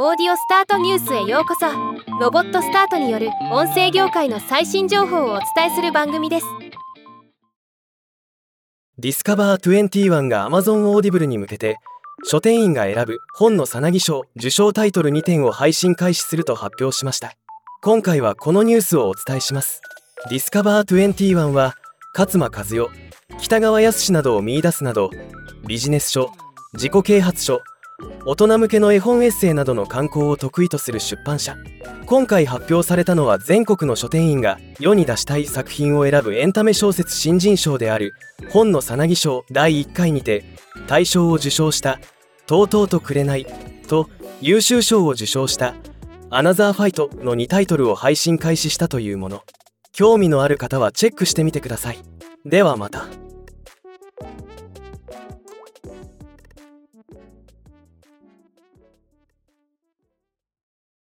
オーディオスタートニュースへようこそ。ロボットスタートによる音声業界の最新情報をお伝えする番組です。ディスカバー21が Amazon Audible に向けて書店員が選ぶ本のサナギ賞受賞タイトル2点を配信開始すると発表しました。今回はこのニュースをお伝えします。ディスカバー21は勝間和代喜多川泰などを見出すなどビジネス書自己啓発書大人向けの絵本エッセイなどの刊行を得意とする出版社。今回発表されたのは全国の書店員が世に出したい作品を選ぶエンタメ小説新人賞である本のさなぎ賞第1回にて大賞を受賞した「とうとうとくれない」と優秀賞を受賞した「アナザーファイト」の2タイトルを配信開始したというもの。興味のある方はチェックしてみてください。ではまた。